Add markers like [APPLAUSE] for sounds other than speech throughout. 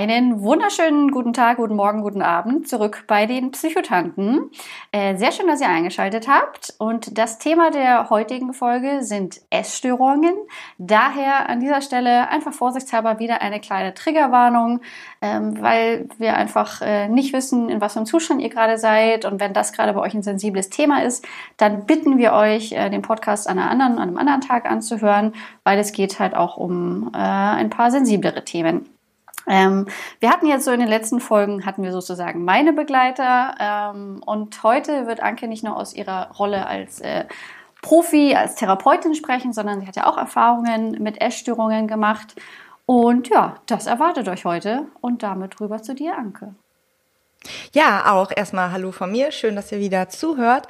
Einen wunderschönen guten Tag, guten Morgen, guten Abend zurück bei den Psychotanten. Äh, sehr schön, dass ihr eingeschaltet habt. Und das Thema der heutigen Folge sind Essstörungen. Daher an dieser Stelle einfach vorsichtshalber wieder eine kleine Triggerwarnung, ähm, weil wir einfach äh, nicht wissen, in was für einem Zustand ihr gerade seid. Und wenn das gerade bei euch ein sensibles Thema ist, dann bitten wir euch, äh, den Podcast an, anderen, an einem anderen Tag anzuhören, weil es geht halt auch um ein paar sensiblere Themen. Ähm, wir hatten jetzt so in den letzten Folgen, hatten wir sozusagen meine Begleiter ähm, und heute wird Anke nicht nur aus ihrer Rolle als äh, Profi, als Therapeutin sprechen, sondern sie hat ja auch Erfahrungen mit Essstörungen gemacht. Und ja, das erwartet euch heute und damit rüber zu dir, Anke. Ja, auch erstmal Hallo von mir. Schön, dass ihr wieder zuhört.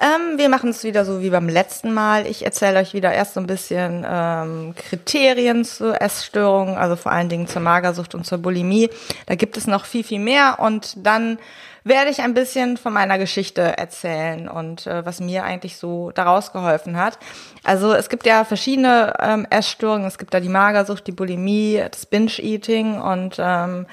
Ähm, wir machen es wieder so wie beim letzten Mal. Ich erzähle euch wieder erst so ein bisschen ähm, Kriterien zur Essstörung, also vor allen Dingen zur Magersucht und zur Bulimie. Da gibt es noch viel, viel mehr. Und dann werde ich ein bisschen von meiner Geschichte erzählen und äh, was mir eigentlich so daraus geholfen hat. Also es gibt ja verschiedene ähm, Essstörungen. Es gibt da die Magersucht, die Bulimie, das Binge-Eating und ähm,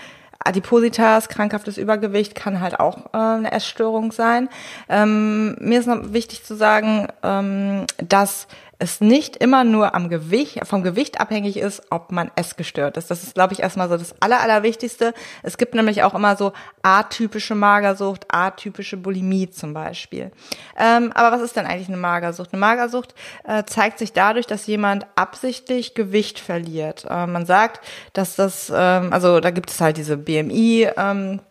Adipositas, krankhaftes Übergewicht kann halt auch äh, eine Essstörung sein. Ähm, mir ist noch wichtig zu sagen, ähm, dass es nicht immer nur am Gewicht, vom Gewicht abhängig ist, ob man essgestört ist. Das ist, glaube ich, erstmal so das Aller, Allerwichtigste. Es gibt nämlich auch immer so atypische Magersucht, atypische Bulimie zum Beispiel. Ähm, aber was ist denn eigentlich eine Magersucht? Eine Magersucht äh, zeigt sich dadurch, dass jemand absichtlich Gewicht verliert. Äh, man sagt, dass das, ähm, also da gibt es halt diese BMI, ähm,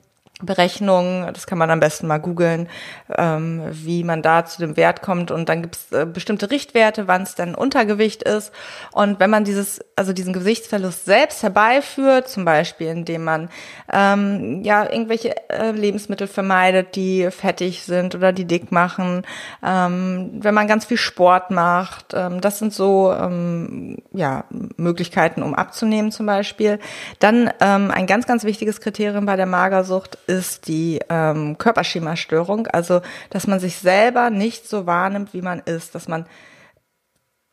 Berechnungen, das kann man am besten mal googeln, ähm, wie man da zu dem Wert kommt. Und dann gibt es äh, bestimmte Richtwerte, wann es dann Untergewicht ist. Und wenn man dieses, also diesen Gewichtsverlust selbst herbeiführt, zum Beispiel indem man ähm, ja irgendwelche äh, Lebensmittel vermeidet, die fettig sind oder die dick machen, ähm, wenn man ganz viel Sport macht, ähm, das sind so ähm, ja Möglichkeiten, um abzunehmen zum Beispiel. Dann ähm, ein ganz ganz wichtiges Kriterium bei der Magersucht ist die ähm, Körperschemastörung, also dass man sich selber nicht so wahrnimmt, wie man ist, dass man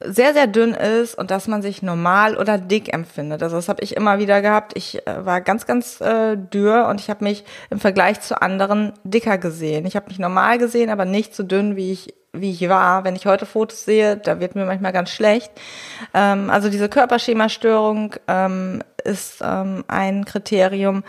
sehr, sehr dünn ist und dass man sich normal oder dick empfindet. Also das habe ich immer wieder gehabt. Ich äh, war ganz, ganz äh, dürr und ich habe mich im Vergleich zu anderen dicker gesehen. Ich habe mich normal gesehen, aber nicht so dünn, wie ich wie ich war. Wenn ich heute Fotos sehe, da wird mir manchmal ganz schlecht. Ähm, also diese Körperschemastörung ähm, ist ähm, ein Kriterium,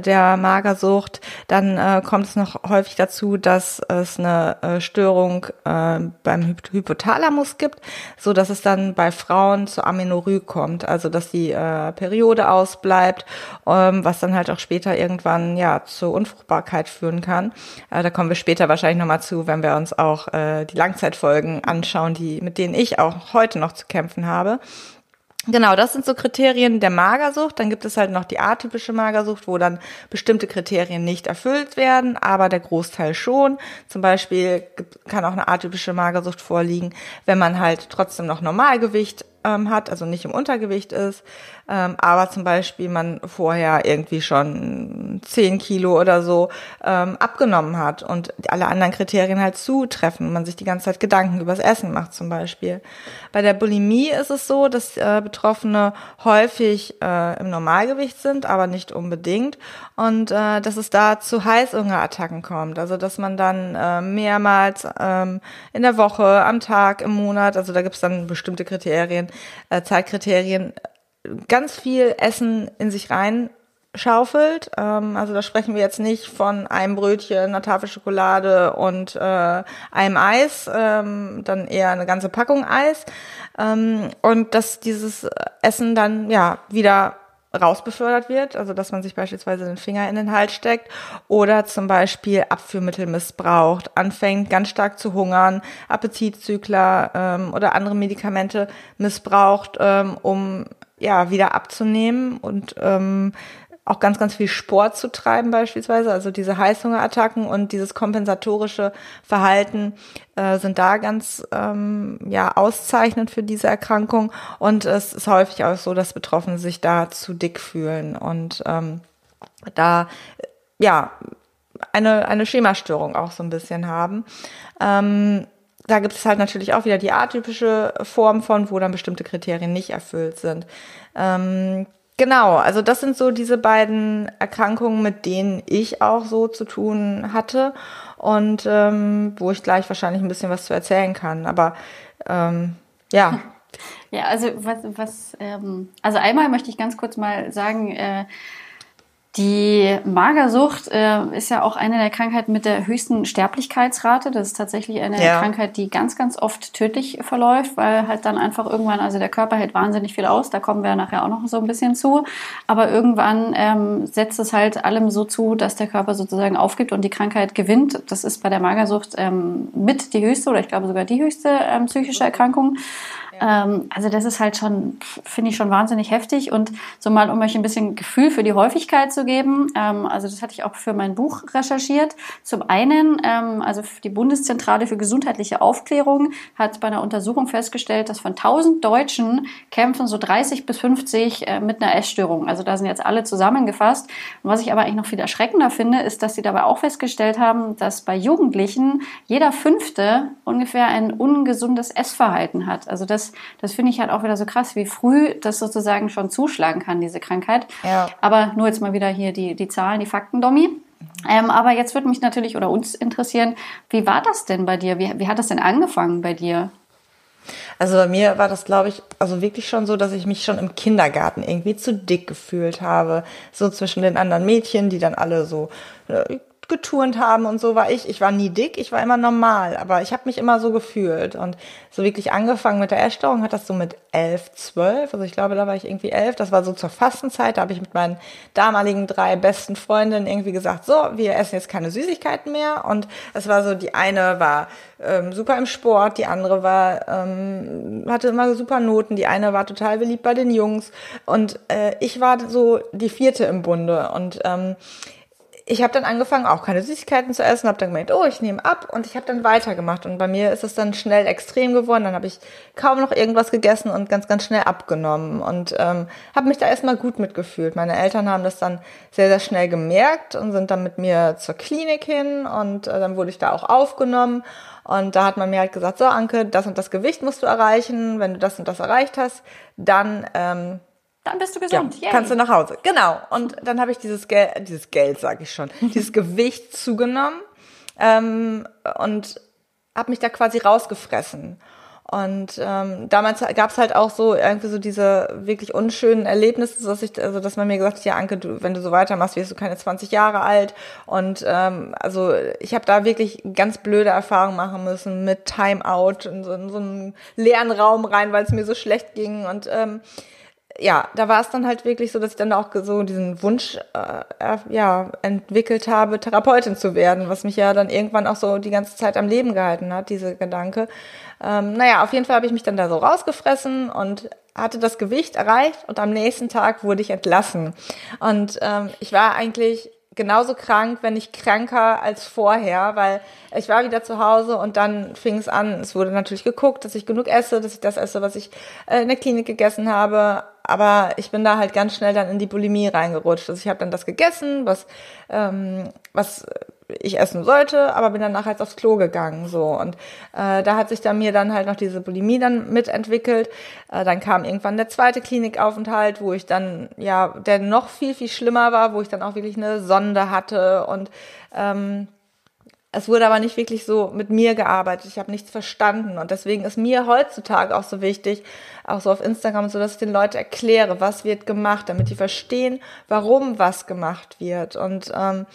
der Magersucht. Dann äh, kommt es noch häufig dazu, dass es eine äh, Störung äh, beim Hypothalamus gibt, so dass es dann bei Frauen zur Amenorrhoe kommt, also dass die äh, Periode ausbleibt, ähm, was dann halt auch später irgendwann ja zur Unfruchtbarkeit führen kann. Äh, da kommen wir später wahrscheinlich nochmal zu, wenn wir uns auch äh, die Langzeitfolgen anschauen, die mit denen ich auch heute noch zu kämpfen habe. Genau, das sind so Kriterien der Magersucht. Dann gibt es halt noch die atypische Magersucht, wo dann bestimmte Kriterien nicht erfüllt werden, aber der Großteil schon. Zum Beispiel kann auch eine atypische Magersucht vorliegen, wenn man halt trotzdem noch Normalgewicht ähm, hat, also nicht im Untergewicht ist, ähm, aber zum Beispiel man vorher irgendwie schon 10 Kilo oder so ähm, abgenommen hat und alle anderen Kriterien halt zutreffen man sich die ganze Zeit Gedanken übers Essen macht zum Beispiel. Bei der Bulimie ist es so, dass äh, Betroffene häufig äh, im Normalgewicht sind, aber nicht unbedingt und äh, dass es da zu Heißhungerattacken kommt, also dass man dann äh, mehrmals ähm, in der Woche, am Tag, im Monat, also da gibt es dann bestimmte Kriterien, äh, Zeitkriterien ganz viel Essen in sich rein schaufelt. Ähm, also da sprechen wir jetzt nicht von einem Brötchen, einer Tafel Schokolade und äh, einem Eis, ähm, dann eher eine ganze Packung Eis. Ähm, und dass dieses Essen dann ja wieder rausbefördert wird, also dass man sich beispielsweise den Finger in den Hals steckt oder zum Beispiel Abführmittel missbraucht, anfängt ganz stark zu hungern, Appetitzügler ähm, oder andere Medikamente missbraucht, ähm, um ja wieder abzunehmen und ähm, auch ganz, ganz viel Sport zu treiben beispielsweise. Also diese Heißhungerattacken und dieses kompensatorische Verhalten äh, sind da ganz ähm, ja auszeichnend für diese Erkrankung. Und es ist häufig auch so, dass Betroffene sich da zu dick fühlen und ähm, da ja eine, eine Schemastörung auch so ein bisschen haben. Ähm, da gibt es halt natürlich auch wieder die atypische Form von, wo dann bestimmte Kriterien nicht erfüllt sind. Ähm, Genau, also das sind so diese beiden Erkrankungen, mit denen ich auch so zu tun hatte und ähm, wo ich gleich wahrscheinlich ein bisschen was zu erzählen kann. Aber ähm, ja. [LAUGHS] Ja, also was, was ähm, also einmal möchte ich ganz kurz mal sagen, äh, die Magersucht äh, ist ja auch eine der Krankheiten mit der höchsten Sterblichkeitsrate. Das ist tatsächlich eine ja. Krankheit, die ganz, ganz oft tödlich verläuft, weil halt dann einfach irgendwann, also der Körper hält wahnsinnig viel aus, da kommen wir nachher auch noch so ein bisschen zu. Aber irgendwann ähm, setzt es halt allem so zu, dass der Körper sozusagen aufgibt und die Krankheit gewinnt. Das ist bei der Magersucht ähm, mit die höchste oder ich glaube sogar die höchste ähm, psychische Erkrankung. Ähm, also das ist halt schon, finde ich schon wahnsinnig heftig. Und so mal, um euch ein bisschen Gefühl für die Häufigkeit zu geben, ähm, also das hatte ich auch für mein Buch recherchiert. Zum einen, ähm, also die Bundeszentrale für gesundheitliche Aufklärung hat bei einer Untersuchung festgestellt, dass von 1000 Deutschen kämpfen so 30 bis 50 äh, mit einer Essstörung. Also da sind jetzt alle zusammengefasst. Und was ich aber eigentlich noch viel erschreckender finde, ist, dass sie dabei auch festgestellt haben, dass bei Jugendlichen jeder Fünfte ungefähr ein ungesundes Essverhalten hat. Also das das, finde ich halt auch wieder so krass, wie früh das sozusagen schon zuschlagen kann, diese Krankheit. Ja. Aber nur jetzt mal wieder hier die, die Zahlen, die Fakten, Domi. Ähm, aber jetzt würde mich natürlich oder uns interessieren, wie war das denn bei dir? Wie, wie hat das denn angefangen bei dir? Also bei mir war das, glaube ich, also wirklich schon so, dass ich mich schon im Kindergarten irgendwie zu dick gefühlt habe. So zwischen den anderen Mädchen, die dann alle so äh, geturnt haben und so war ich. Ich war nie dick, ich war immer normal, aber ich habe mich immer so gefühlt. Und so wirklich angefangen mit der Essstörung hat das so mit elf, zwölf, also ich glaube, da war ich irgendwie elf, das war so zur Fastenzeit, da habe ich mit meinen damaligen drei besten Freundinnen irgendwie gesagt, so, wir essen jetzt keine Süßigkeiten mehr. Und es war so, die eine war ähm, super im Sport, die andere war, ähm, hatte immer super Noten, die eine war total beliebt bei den Jungs. Und äh, ich war so die vierte im Bunde. Und ähm, ich habe dann angefangen, auch keine Süßigkeiten zu essen, habe dann gemerkt, oh, ich nehme ab und ich habe dann weitergemacht. Und bei mir ist es dann schnell extrem geworden. Dann habe ich kaum noch irgendwas gegessen und ganz, ganz schnell abgenommen und ähm, habe mich da erstmal gut mitgefühlt. Meine Eltern haben das dann sehr, sehr schnell gemerkt und sind dann mit mir zur Klinik hin und äh, dann wurde ich da auch aufgenommen. Und da hat man mir halt gesagt, so Anke, das und das Gewicht musst du erreichen. Wenn du das und das erreicht hast, dann ähm, dann bist du gesund. Ja, kannst du nach Hause. Genau. Und dann habe ich dieses Geld, dieses Geld sage ich schon, [LAUGHS] dieses Gewicht zugenommen ähm, und habe mich da quasi rausgefressen. Und ähm, damals gab es halt auch so irgendwie so diese wirklich unschönen Erlebnisse, dass ich, also dass man mir gesagt hat, ja Anke, du, wenn du so weitermachst, wirst du keine 20 Jahre alt. Und ähm, also ich habe da wirklich ganz blöde Erfahrungen machen müssen mit Timeout in so, in so einen leeren Raum rein, weil es mir so schlecht ging. Und ähm, ja, da war es dann halt wirklich so, dass ich dann auch so diesen Wunsch äh, ja, entwickelt habe, Therapeutin zu werden, was mich ja dann irgendwann auch so die ganze Zeit am Leben gehalten hat, diese Gedanke. Ähm, naja, auf jeden Fall habe ich mich dann da so rausgefressen und hatte das Gewicht erreicht und am nächsten Tag wurde ich entlassen. Und ähm, ich war eigentlich genauso krank, wenn nicht kranker als vorher, weil ich war wieder zu Hause und dann fing es an. Es wurde natürlich geguckt, dass ich genug esse, dass ich das esse, was ich äh, in der Klinik gegessen habe. Aber ich bin da halt ganz schnell dann in die Bulimie reingerutscht. Also ich habe dann das gegessen, was ähm, was ich essen sollte, aber bin dann nachher aufs Klo gegangen so und äh, da hat sich dann mir dann halt noch diese Bulimie dann mitentwickelt. Äh, dann kam irgendwann der zweite Klinikaufenthalt, wo ich dann ja der noch viel viel schlimmer war, wo ich dann auch wirklich eine Sonde hatte und ähm, es wurde aber nicht wirklich so mit mir gearbeitet. Ich habe nichts verstanden. Und deswegen ist mir heutzutage auch so wichtig, auch so auf Instagram, so dass ich den Leuten erkläre, was wird gemacht, damit die verstehen, warum was gemacht wird. Und ähm,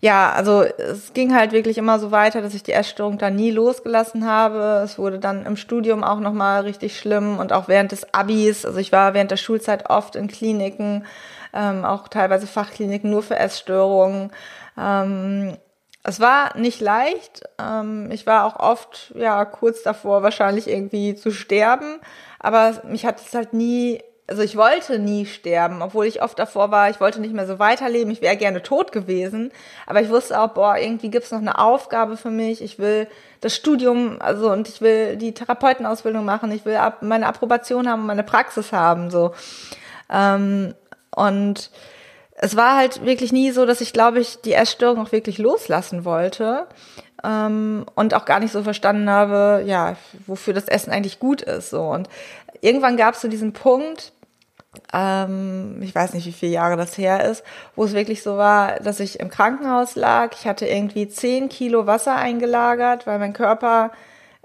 ja, also es ging halt wirklich immer so weiter, dass ich die Essstörung da nie losgelassen habe. Es wurde dann im Studium auch nochmal richtig schlimm und auch während des Abis. Also ich war während der Schulzeit oft in Kliniken, ähm, auch teilweise Fachkliniken nur für Essstörungen. Ähm, es war nicht leicht. Ähm, ich war auch oft, ja, kurz davor wahrscheinlich irgendwie zu sterben. Aber mich hat es halt nie also ich wollte nie sterben, obwohl ich oft davor war, ich wollte nicht mehr so weiterleben, ich wäre gerne tot gewesen, aber ich wusste auch, boah, irgendwie gibt's noch eine Aufgabe für mich, ich will das Studium, also und ich will die Therapeutenausbildung machen, ich will meine Approbation haben, meine Praxis haben, so. Ähm, und es war halt wirklich nie so, dass ich, glaube ich, die Essstörung auch wirklich loslassen wollte ähm, und auch gar nicht so verstanden habe, ja, wofür das Essen eigentlich gut ist. So und irgendwann gab es so diesen Punkt, ähm, ich weiß nicht, wie viele Jahre das her ist, wo es wirklich so war, dass ich im Krankenhaus lag. Ich hatte irgendwie zehn Kilo Wasser eingelagert, weil mein Körper,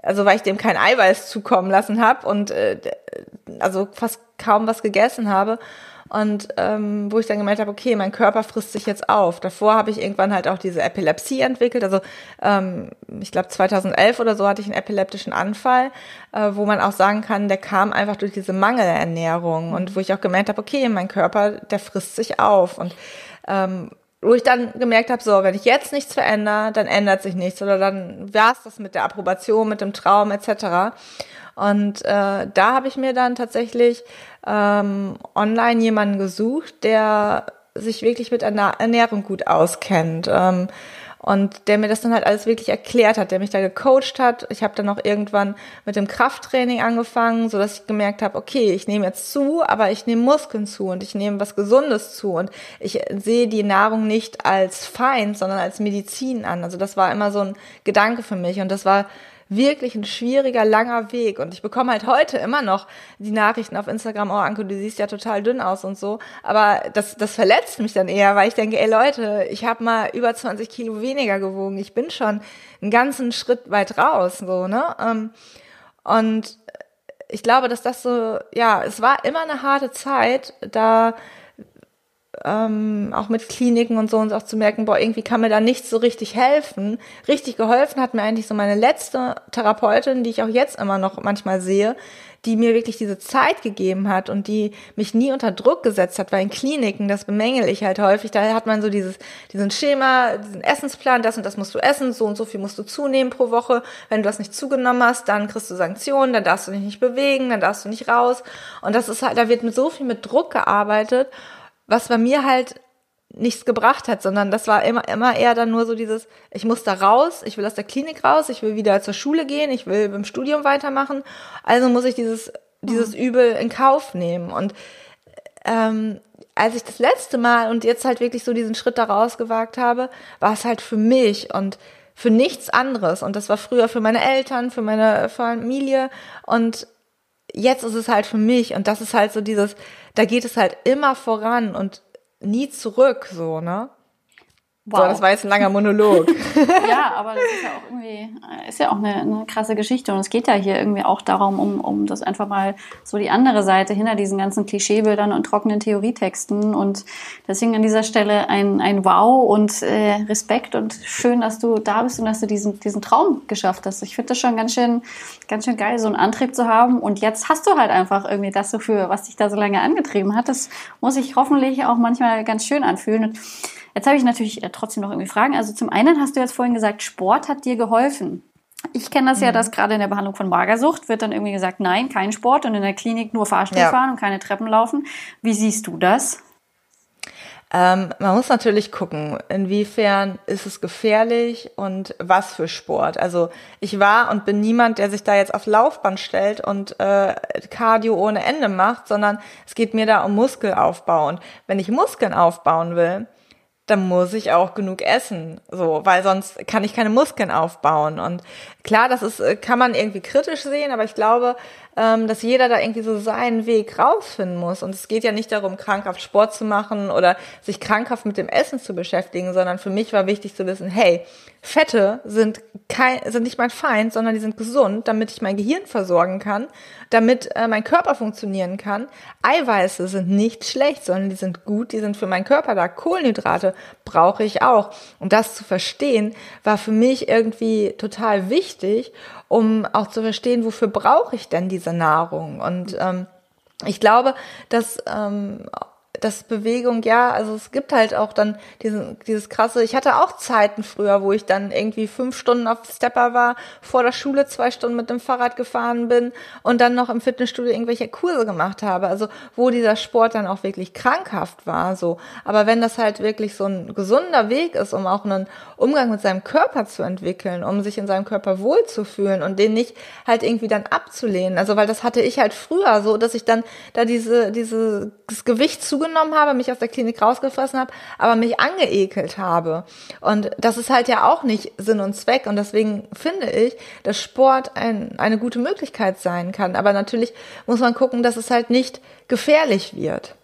also weil ich dem kein Eiweiß zukommen lassen habe und äh, also fast kaum was gegessen habe. Und ähm, wo ich dann gemerkt habe, okay, mein Körper frisst sich jetzt auf. Davor habe ich irgendwann halt auch diese Epilepsie entwickelt. Also ähm, ich glaube 2011 oder so hatte ich einen epileptischen Anfall, äh, wo man auch sagen kann, der kam einfach durch diese Mangelernährung. Und wo ich auch gemerkt habe, okay, mein Körper, der frisst sich auf. Und ähm, wo ich dann gemerkt habe, so, wenn ich jetzt nichts verändere, dann ändert sich nichts oder dann wär's das mit der Approbation, mit dem Traum etc. Und äh, da habe ich mir dann tatsächlich ähm, online jemanden gesucht, der sich wirklich mit Ernährung gut auskennt. Ähm, und der mir das dann halt alles wirklich erklärt hat, der mich da gecoacht hat. Ich habe dann auch irgendwann mit dem Krafttraining angefangen, so dass ich gemerkt habe, okay, ich nehme jetzt zu, aber ich nehme Muskeln zu und ich nehme was Gesundes zu und ich sehe die Nahrung nicht als Feind, sondern als Medizin an. Also das war immer so ein Gedanke für mich und das war wirklich ein schwieriger, langer Weg. Und ich bekomme halt heute immer noch die Nachrichten auf Instagram, oh Anke, du siehst ja total dünn aus und so. Aber das, das verletzt mich dann eher, weil ich denke, ey Leute, ich habe mal über 20 Kilo weniger gewogen. Ich bin schon einen ganzen Schritt weit raus, so, ne? Ähm, und ich glaube, dass das so, ja, es war immer eine harte Zeit, da ähm, auch mit Kliniken und so uns auch zu merken, boah, irgendwie kann mir da nicht so richtig helfen. Richtig geholfen hat mir eigentlich so meine letzte Therapeutin, die ich auch jetzt immer noch manchmal sehe, die mir wirklich diese Zeit gegeben hat und die mich nie unter Druck gesetzt hat, weil in Kliniken, das bemängel ich halt häufig, da hat man so dieses, diesen Schema, diesen Essensplan, das und das musst du essen, so und so viel musst du zunehmen pro Woche. Wenn du das nicht zugenommen hast, dann kriegst du Sanktionen, dann darfst du dich nicht bewegen, dann darfst du nicht raus. Und das ist halt, da wird mit so viel mit Druck gearbeitet was bei mir halt nichts gebracht hat, sondern das war immer, immer eher dann nur so dieses, ich muss da raus, ich will aus der Klinik raus, ich will wieder zur Schule gehen, ich will beim Studium weitermachen, also muss ich dieses, dieses mhm. Übel in Kauf nehmen. Und ähm, als ich das letzte Mal und jetzt halt wirklich so diesen Schritt da rausgewagt habe, war es halt für mich und für nichts anderes. Und das war früher für meine Eltern, für meine Familie und jetzt ist es halt für mich und das ist halt so dieses, da geht es halt immer voran und nie zurück, so, ne? Wow. So, das war jetzt ein langer Monolog. [LAUGHS] ja, aber das ist ja auch irgendwie, ist ja auch eine, eine, krasse Geschichte. Und es geht ja hier irgendwie auch darum, um, um das einfach mal so die andere Seite hinter diesen ganzen Klischeebildern und trockenen Theorietexten. Und deswegen an dieser Stelle ein, ein Wow und äh, Respekt und schön, dass du da bist und dass du diesen, diesen Traum geschafft hast. Ich finde das schon ganz schön, ganz schön geil, so einen Antrieb zu haben. Und jetzt hast du halt einfach irgendwie das so für, was dich da so lange angetrieben hat. Das muss sich hoffentlich auch manchmal ganz schön anfühlen. Und Jetzt habe ich natürlich äh, trotzdem noch irgendwie Fragen. Also zum einen hast du jetzt vorhin gesagt, Sport hat dir geholfen. Ich kenne das mhm. ja, dass gerade in der Behandlung von Magersucht wird dann irgendwie gesagt, nein, kein Sport und in der Klinik nur Fahrstuhl ja. fahren und keine Treppen laufen. Wie siehst du das? Ähm, man muss natürlich gucken, inwiefern ist es gefährlich und was für Sport. Also ich war und bin niemand, der sich da jetzt auf Laufband stellt und äh, Cardio ohne Ende macht, sondern es geht mir da um Muskelaufbau. Und wenn ich Muskeln aufbauen will, dann muss ich auch genug essen, so, weil sonst kann ich keine Muskeln aufbauen. Und klar, das ist, äh, kann man irgendwie kritisch sehen, aber ich glaube, ähm, dass jeder da irgendwie so seinen Weg rausfinden muss. Und es geht ja nicht darum, krankhaft Sport zu machen oder sich krankhaft mit dem Essen zu beschäftigen, sondern für mich war wichtig zu wissen, hey, Fette sind kein, sind nicht mein Feind, sondern die sind gesund, damit ich mein Gehirn versorgen kann, damit äh, mein Körper funktionieren kann. Eiweiße sind nicht schlecht, sondern die sind gut, die sind für meinen Körper da. Kohlenhydrate brauche ich auch. Und das zu verstehen, war für mich irgendwie total wichtig, um auch zu verstehen, wofür brauche ich denn diese Nahrung. Und ähm, ich glaube, dass ähm, dass Bewegung, ja, also es gibt halt auch dann diesen, dieses krasse, ich hatte auch Zeiten früher, wo ich dann irgendwie fünf Stunden auf Stepper war, vor der Schule zwei Stunden mit dem Fahrrad gefahren bin und dann noch im Fitnessstudio irgendwelche Kurse gemacht habe. Also wo dieser Sport dann auch wirklich krankhaft war, so. Aber wenn das halt wirklich so ein gesunder Weg ist, um auch einen Umgang mit seinem Körper zu entwickeln, um sich in seinem Körper wohlzufühlen und den nicht halt irgendwie dann abzulehnen. Also weil das hatte ich halt früher so, dass ich dann da diese, dieses Gewicht zugenommen habe, mich aus der Klinik rausgefressen habe, aber mich angeekelt habe. Und das ist halt ja auch nicht Sinn und Zweck. Und deswegen finde ich, dass Sport ein, eine gute Möglichkeit sein kann. Aber natürlich muss man gucken, dass es halt nicht gefährlich wird.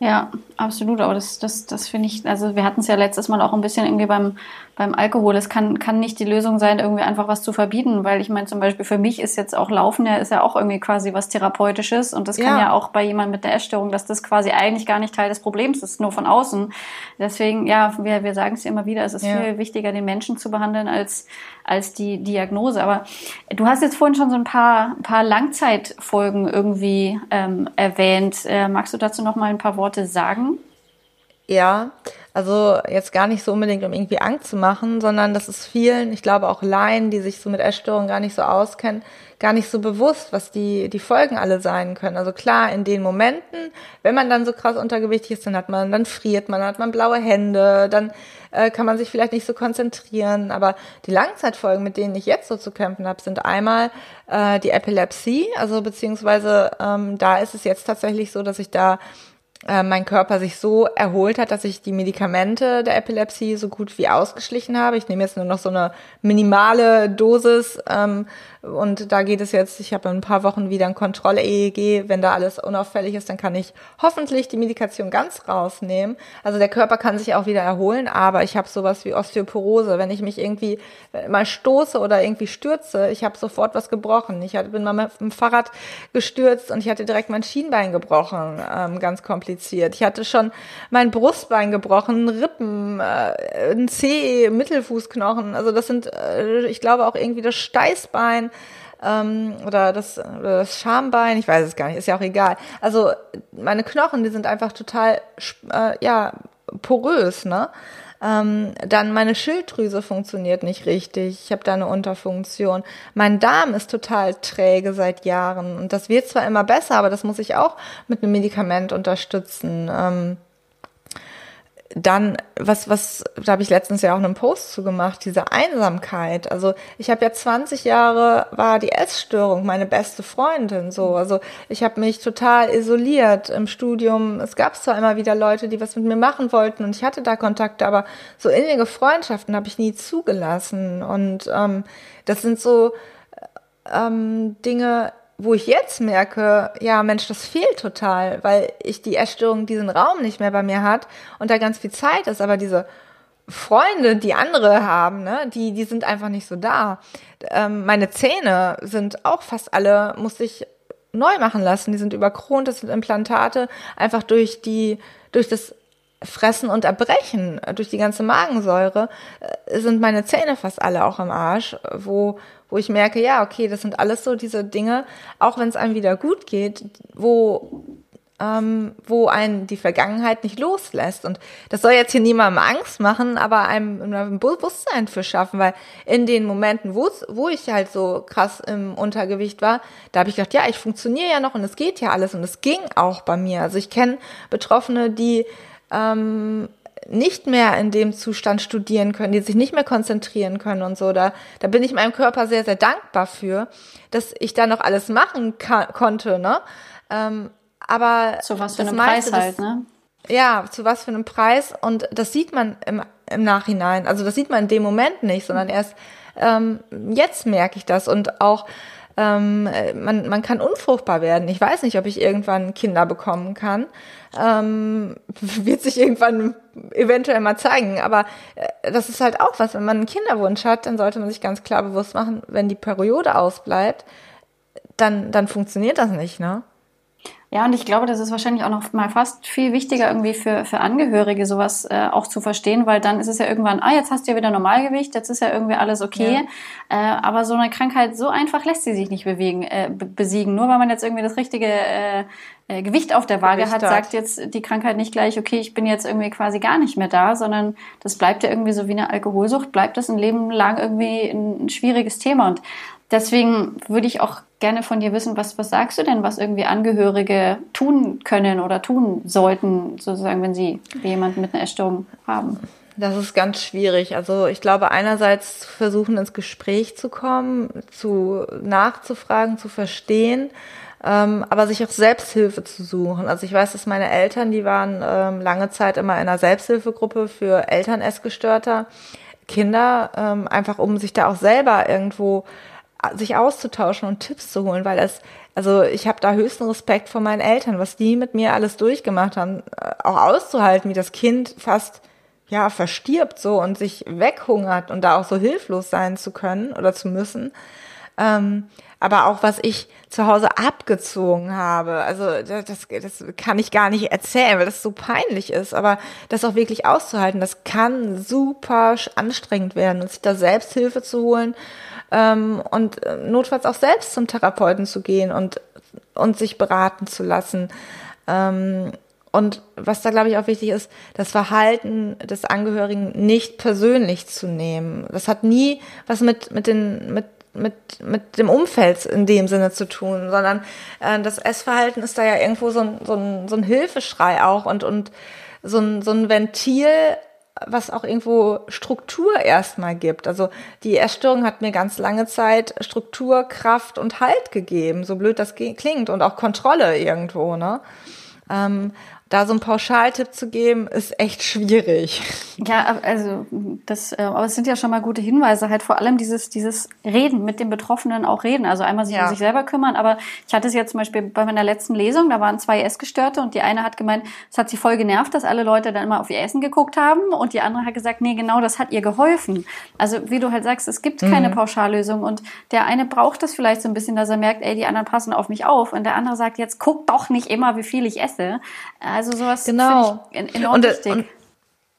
Ja, absolut. Aber das, das, das finde ich, also wir hatten es ja letztes Mal auch ein bisschen irgendwie beim, beim Alkohol. Es kann, kann nicht die Lösung sein, irgendwie einfach was zu verbieten, weil ich meine, zum Beispiel für mich ist jetzt auch Laufen ja, ist ja auch irgendwie quasi was Therapeutisches und das kann ja, ja auch bei jemandem mit einer Essstörung, dass das quasi eigentlich gar nicht Teil des Problems ist, nur von außen. Deswegen, ja, wir, wir sagen es immer wieder, es ist ja. viel wichtiger, den Menschen zu behandeln als, als die Diagnose. Aber du hast jetzt vorhin schon so ein paar, ein paar Langzeitfolgen irgendwie ähm, erwähnt. Äh, magst du dazu noch mal ein paar Worte sagen? Ja, also jetzt gar nicht so unbedingt, um irgendwie Angst zu machen, sondern das ist vielen, ich glaube auch Laien, die sich so mit Essstörungen gar nicht so auskennen, gar nicht so bewusst, was die, die Folgen alle sein können. Also klar, in den Momenten, wenn man dann so krass untergewichtig ist, dann hat man, dann friert man, dann hat man blaue Hände, dann äh, kann man sich vielleicht nicht so konzentrieren. Aber die Langzeitfolgen, mit denen ich jetzt so zu kämpfen habe, sind einmal äh, die Epilepsie, also beziehungsweise ähm, da ist es jetzt tatsächlich so, dass ich da äh, mein Körper sich so erholt hat, dass ich die Medikamente der Epilepsie so gut wie ausgeschlichen habe. Ich nehme jetzt nur noch so eine minimale Dosis ähm, und da geht es jetzt, ich habe in ein paar Wochen wieder ein Kontrolle-EEG. Wenn da alles unauffällig ist, dann kann ich hoffentlich die Medikation ganz rausnehmen. Also der Körper kann sich auch wieder erholen, aber ich habe sowas wie Osteoporose. Wenn ich mich irgendwie mal stoße oder irgendwie stürze, ich habe sofort was gebrochen. Ich bin mal mit dem Fahrrad gestürzt und ich hatte direkt mein Schienbein gebrochen, ähm, ganz kompliziert. Ich hatte schon mein Brustbein gebrochen, Rippen, äh, ein Zeh, Mittelfußknochen. Also das sind, äh, ich glaube auch irgendwie das Steißbein ähm, oder, das, oder das Schambein, ich weiß es gar nicht, ist ja auch egal. Also meine Knochen, die sind einfach total äh, ja porös, ne? Ähm, dann meine Schilddrüse funktioniert nicht richtig. Ich habe da eine Unterfunktion. Mein Darm ist total träge seit Jahren. Und das wird zwar immer besser, aber das muss ich auch mit einem Medikament unterstützen. Ähm, dann, was, was, da habe ich letztens ja auch einen Post zu gemacht, diese Einsamkeit. Also ich habe ja 20 Jahre, war die Essstörung meine beste Freundin so. Also ich habe mich total isoliert im Studium. Es gab zwar immer wieder Leute, die was mit mir machen wollten und ich hatte da Kontakte, aber so innige Freundschaften habe ich nie zugelassen. Und ähm, das sind so ähm, Dinge, wo ich jetzt merke, ja Mensch, das fehlt total, weil ich die Essstörung diesen Raum nicht mehr bei mir hat und da ganz viel Zeit ist, aber diese Freunde, die andere haben, ne, die, die sind einfach nicht so da. Ähm, meine Zähne sind auch fast alle, muss ich neu machen lassen. Die sind überkront, das sind Implantate, einfach durch die, durch das Fressen und Erbrechen, durch die ganze Magensäure, äh, sind meine Zähne fast alle auch im Arsch, wo, wo ich merke, ja, okay, das sind alles so diese Dinge, auch wenn es einem wieder gut geht, wo ähm, wo einen die Vergangenheit nicht loslässt. Und das soll jetzt hier niemandem Angst machen, aber einem ein Bewusstsein für schaffen, weil in den Momenten, wo ich halt so krass im Untergewicht war, da habe ich gedacht, ja, ich funktioniere ja noch und es geht ja alles und es ging auch bei mir. Also ich kenne Betroffene, die ähm, nicht mehr in dem Zustand studieren können, die sich nicht mehr konzentrieren können und so. Da, da bin ich meinem Körper sehr, sehr dankbar für, dass ich da noch alles machen konnte, ne? Ähm, aber zu was für einem Preis halt, ne? Ja, zu was für einem Preis und das sieht man im, im Nachhinein. Also das sieht man in dem Moment nicht, sondern erst ähm, jetzt merke ich das und auch ähm, man, man kann unfruchtbar werden. Ich weiß nicht, ob ich irgendwann Kinder bekommen kann. Ähm, wird sich irgendwann eventuell mal zeigen. Aber äh, das ist halt auch was, wenn man einen Kinderwunsch hat, dann sollte man sich ganz klar bewusst machen, wenn die Periode ausbleibt, dann, dann funktioniert das nicht, ne? Ja, und ich glaube, das ist wahrscheinlich auch noch mal fast viel wichtiger irgendwie für, für Angehörige sowas äh, auch zu verstehen, weil dann ist es ja irgendwann, ah, jetzt hast du ja wieder Normalgewicht, jetzt ist ja irgendwie alles okay. Ja. Äh, aber so eine Krankheit, so einfach lässt sie sich nicht bewegen, äh, besiegen. Nur weil man jetzt irgendwie das richtige äh, äh, Gewicht auf der Waage hat, sagt jetzt die Krankheit nicht gleich, okay, ich bin jetzt irgendwie quasi gar nicht mehr da, sondern das bleibt ja irgendwie so wie eine Alkoholsucht, bleibt das ein Leben lang irgendwie ein, ein schwieriges Thema. Und deswegen würde ich auch gerne von dir wissen, was, was sagst du denn, was irgendwie Angehörige tun können oder tun sollten, sozusagen, wenn sie jemanden mit einer Essstörung haben? Das ist ganz schwierig. Also ich glaube, einerseits versuchen ins Gespräch zu kommen, zu nachzufragen, zu verstehen, ähm, aber sich auch Selbsthilfe zu suchen. Also ich weiß, dass meine Eltern, die waren ähm, lange Zeit immer in einer Selbsthilfegruppe für Eltern essgestörter Kinder, ähm, einfach um sich da auch selber irgendwo sich auszutauschen und Tipps zu holen, weil es also ich habe da höchsten Respekt vor meinen Eltern, was die mit mir alles durchgemacht haben, äh, auch auszuhalten, wie das Kind fast ja, verstirbt so und sich weghungert und da auch so hilflos sein zu können oder zu müssen. Ähm, aber auch was ich zu Hause abgezogen habe, also das, das kann ich gar nicht erzählen, weil das so peinlich ist, aber das auch wirklich auszuhalten, das kann super anstrengend werden und sich da Selbsthilfe zu holen ähm, und äh, notfalls auch selbst zum Therapeuten zu gehen und, und sich beraten zu lassen. Ähm, und was da, glaube ich, auch wichtig ist, das Verhalten des Angehörigen nicht persönlich zu nehmen. Das hat nie was mit, mit, den, mit, mit, mit dem Umfeld in dem Sinne zu tun, sondern äh, das Essverhalten ist da ja irgendwo so ein, so ein, so ein Hilfeschrei auch und, und so ein, so ein Ventil, was auch irgendwo Struktur erstmal gibt. Also die Essstörung hat mir ganz lange Zeit Struktur, Kraft und Halt gegeben, so blöd das klingt und auch Kontrolle irgendwo, ne? Da so einen Pauschaltipp zu geben, ist echt schwierig. Ja, also das, äh, aber es sind ja schon mal gute Hinweise, halt vor allem dieses, dieses Reden mit den Betroffenen auch reden. Also einmal sich ja. um sich selber kümmern, aber ich hatte es jetzt zum Beispiel bei meiner letzten Lesung, da waren zwei Essgestörte und die eine hat gemeint, es hat sie voll genervt, dass alle Leute dann immer auf ihr Essen geguckt haben und die andere hat gesagt, nee, genau, das hat ihr geholfen. Also wie du halt sagst, es gibt keine mhm. Pauschallösung und der eine braucht das vielleicht so ein bisschen, dass er merkt, ey, die anderen passen auf mich auf und der andere sagt, jetzt guck doch nicht immer, wie viel ich esse. Also sowas genau. ich enorm und, wichtig. Und,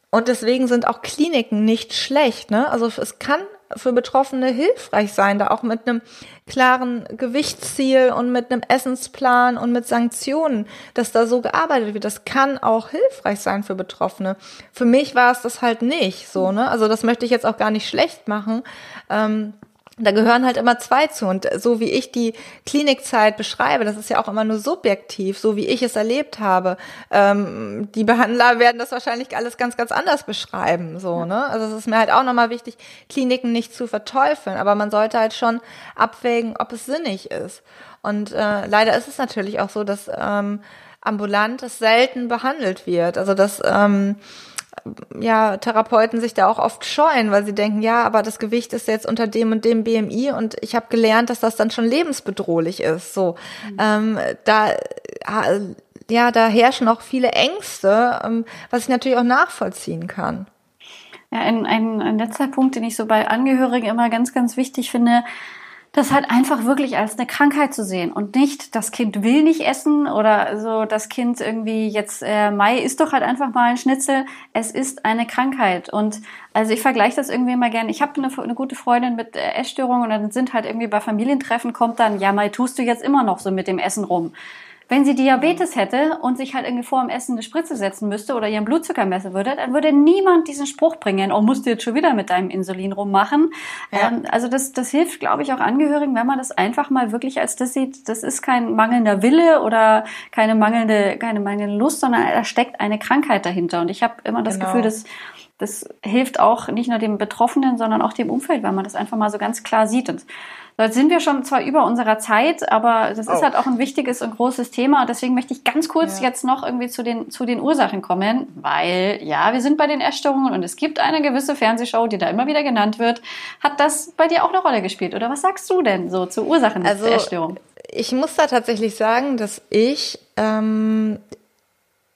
und deswegen sind auch Kliniken nicht schlecht. Ne? Also es kann für Betroffene hilfreich sein, da auch mit einem klaren Gewichtsziel und mit einem Essensplan und mit Sanktionen, dass da so gearbeitet wird. Das kann auch hilfreich sein für Betroffene. Für mich war es das halt nicht so, ne? Also das möchte ich jetzt auch gar nicht schlecht machen. Ähm, da gehören halt immer zwei zu. Und so wie ich die Klinikzeit beschreibe, das ist ja auch immer nur subjektiv, so wie ich es erlebt habe. Ähm, die Behandler werden das wahrscheinlich alles ganz, ganz anders beschreiben. So, ne? Also es ist mir halt auch nochmal wichtig, Kliniken nicht zu verteufeln, aber man sollte halt schon abwägen, ob es sinnig ist. Und äh, leider ist es natürlich auch so, dass ähm, ambulant es selten behandelt wird. Also dass ähm, ja, Therapeuten sich da auch oft scheuen, weil sie denken, ja, aber das Gewicht ist jetzt unter dem und dem BMI und ich habe gelernt, dass das dann schon lebensbedrohlich ist. So, mhm. ähm, da ja, da herrschen auch viele Ängste, ähm, was ich natürlich auch nachvollziehen kann. Ja, ein, ein, ein letzter Punkt, den ich so bei Angehörigen immer ganz, ganz wichtig finde, das halt einfach wirklich als eine Krankheit zu sehen und nicht, das Kind will nicht essen oder so, das Kind irgendwie jetzt, äh, Mai ist doch halt einfach mal ein Schnitzel. Es ist eine Krankheit und also ich vergleiche das irgendwie immer gerne. Ich habe eine, eine, gute Freundin mit äh, Essstörungen und dann sind halt irgendwie bei Familientreffen kommt dann, ja Mai, tust du jetzt immer noch so mit dem Essen rum. Wenn sie Diabetes hätte und sich halt irgendwie vor dem Essen eine Spritze setzen müsste oder ihren Blutzucker messen würde, dann würde niemand diesen Spruch bringen, oh, musst du jetzt schon wieder mit deinem Insulin rummachen. Ja. Ähm, also das, das hilft, glaube ich, auch Angehörigen, wenn man das einfach mal wirklich als das sieht, das ist kein mangelnder Wille oder keine mangelnde, keine mangelnde Lust, sondern da steckt eine Krankheit dahinter. Und ich habe immer das genau. Gefühl, dass das hilft auch nicht nur dem Betroffenen, sondern auch dem Umfeld, weil man das einfach mal so ganz klar sieht. Und Jetzt sind wir schon zwar über unserer Zeit, aber das ist oh. halt auch ein wichtiges und großes Thema. Und deswegen möchte ich ganz kurz ja. jetzt noch irgendwie zu den, zu den Ursachen kommen, weil ja, wir sind bei den Essstörungen und es gibt eine gewisse Fernsehshow, die da immer wieder genannt wird. Hat das bei dir auch eine Rolle gespielt? Oder was sagst du denn so zu Ursachen also, der Essstörung? Ich muss da tatsächlich sagen, dass ich ähm,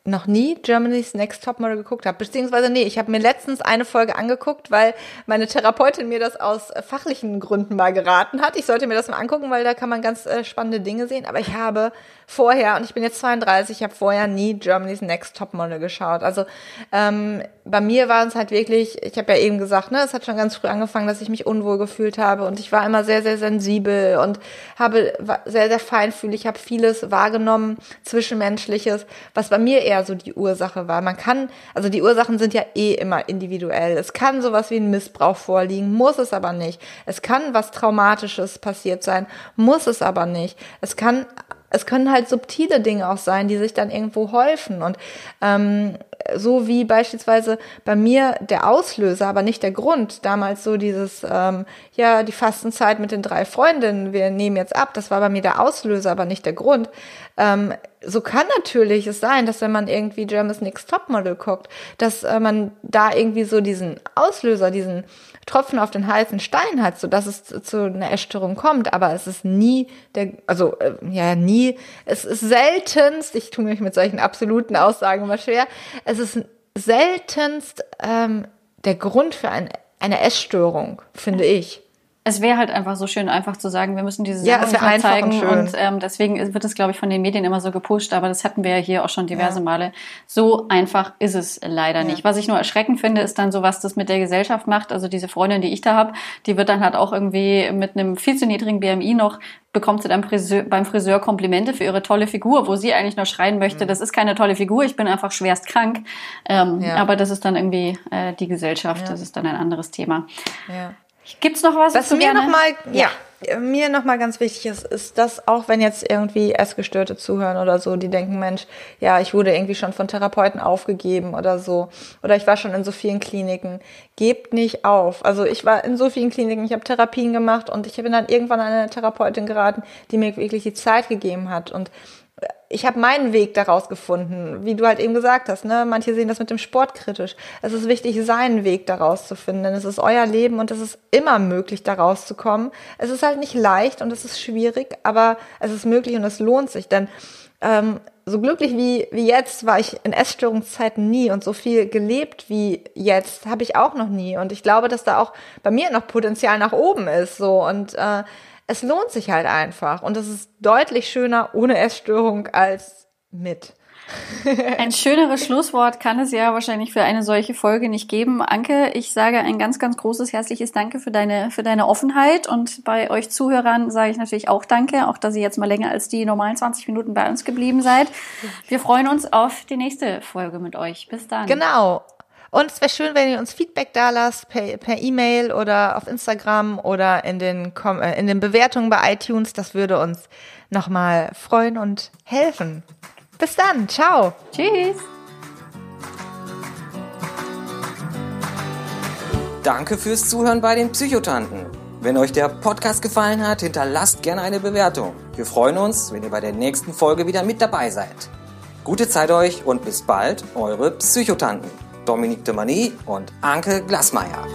noch nie Germany's Next Topmodel geguckt habe. Beziehungsweise, nee, ich habe mir letztens eine Folge angeguckt, weil meine Therapeutin mir das aus äh, fachlichen Gründen mal geraten hat. Ich sollte mir das mal angucken, weil da kann man ganz äh, spannende Dinge sehen. Aber ich habe vorher, und ich bin jetzt 32, ich habe vorher nie Germany's Next Topmodel geschaut. Also ähm, bei mir war es halt wirklich, ich habe ja eben gesagt, ne, es hat schon ganz früh angefangen, dass ich mich unwohl gefühlt habe und ich war immer sehr, sehr sensibel und habe sehr, sehr feinfühlig, habe vieles wahrgenommen, Zwischenmenschliches, was bei mir eher so die Ursache war. Man kann, also die Ursachen sind ja eh immer individuell. Es kann sowas wie ein Missbrauch vorliegen, muss es aber nicht. Es kann was Traumatisches passiert sein, muss es aber nicht. Es kann es können halt subtile Dinge auch sein, die sich dann irgendwo häufen. Und ähm, so wie beispielsweise bei mir der Auslöser, aber nicht der Grund, damals so dieses, ähm, ja, die Fastenzeit mit den drei Freundinnen, wir nehmen jetzt ab, das war bei mir der Auslöser, aber nicht der Grund. Ähm, so kann natürlich es sein, dass wenn man irgendwie Germany's Next Topmodel guckt, dass äh, man da irgendwie so diesen Auslöser, diesen Tropfen auf den heißen Stein hat, so dass es zu, zu einer Essstörung kommt. Aber es ist nie der, also äh, ja nie. Es ist seltenst. Ich tue mich mit solchen absoluten Aussagen immer schwer. Es ist seltenst ähm, der Grund für ein, eine Essstörung, finde ich es wäre halt einfach so schön, einfach zu sagen, wir müssen diese Sachen ja, zeigen. Und, und ähm, deswegen wird es, glaube ich, von den Medien immer so gepusht, aber das hatten wir ja hier auch schon diverse ja. Male. So einfach ist es leider ja. nicht. Was ich nur erschreckend finde, ist dann so, was das mit der Gesellschaft macht. Also diese Freundin, die ich da habe, die wird dann halt auch irgendwie mit einem viel zu niedrigen BMI noch bekommt sie dann Friseur, beim Friseur Komplimente für ihre tolle Figur, wo sie eigentlich nur schreien möchte, mhm. das ist keine tolle Figur, ich bin einfach schwerst krank. Ähm, ja. Aber das ist dann irgendwie äh, die Gesellschaft, ja. das ist dann ein anderes Thema. Ja. Gibt's noch was? Was mir nochmal, ja, ja, mir nochmal ganz wichtig ist, ist, dass auch wenn jetzt irgendwie Essgestörte zuhören oder so, die denken, Mensch, ja, ich wurde irgendwie schon von Therapeuten aufgegeben oder so, oder ich war schon in so vielen Kliniken, gebt nicht auf. Also ich war in so vielen Kliniken, ich habe Therapien gemacht und ich bin dann irgendwann an eine Therapeutin geraten, die mir wirklich die Zeit gegeben hat und ich habe meinen Weg daraus gefunden, wie du halt eben gesagt hast. Ne? Manche sehen das mit dem Sport kritisch. Es ist wichtig, seinen Weg daraus zu finden. Denn es ist euer Leben und es ist immer möglich, daraus zu kommen. Es ist halt nicht leicht und es ist schwierig, aber es ist möglich und es lohnt sich. Denn ähm, so glücklich wie, wie jetzt war ich in Essstörungszeiten nie und so viel gelebt wie jetzt habe ich auch noch nie. Und ich glaube, dass da auch bei mir noch Potenzial nach oben ist. So und äh, es lohnt sich halt einfach. Und es ist deutlich schöner ohne Essstörung als mit. ein schöneres [LAUGHS] Schlusswort kann es ja wahrscheinlich für eine solche Folge nicht geben. Anke, ich sage ein ganz, ganz großes herzliches Danke für deine, für deine Offenheit und bei euch Zuhörern sage ich natürlich auch Danke, auch dass ihr jetzt mal länger als die normalen 20 Minuten bei uns geblieben seid. Wir freuen uns auf die nächste Folge mit euch. Bis dann. Genau. Und es wäre schön, wenn ihr uns Feedback da lasst per, per E-Mail oder auf Instagram oder in den, äh, in den Bewertungen bei iTunes. Das würde uns nochmal freuen und helfen. Bis dann. Ciao. Tschüss. Danke fürs Zuhören bei den Psychotanten. Wenn euch der Podcast gefallen hat, hinterlasst gerne eine Bewertung. Wir freuen uns, wenn ihr bei der nächsten Folge wieder mit dabei seid. Gute Zeit euch und bis bald, eure Psychotanten. Dominique de Mani und Anke Glasmeier.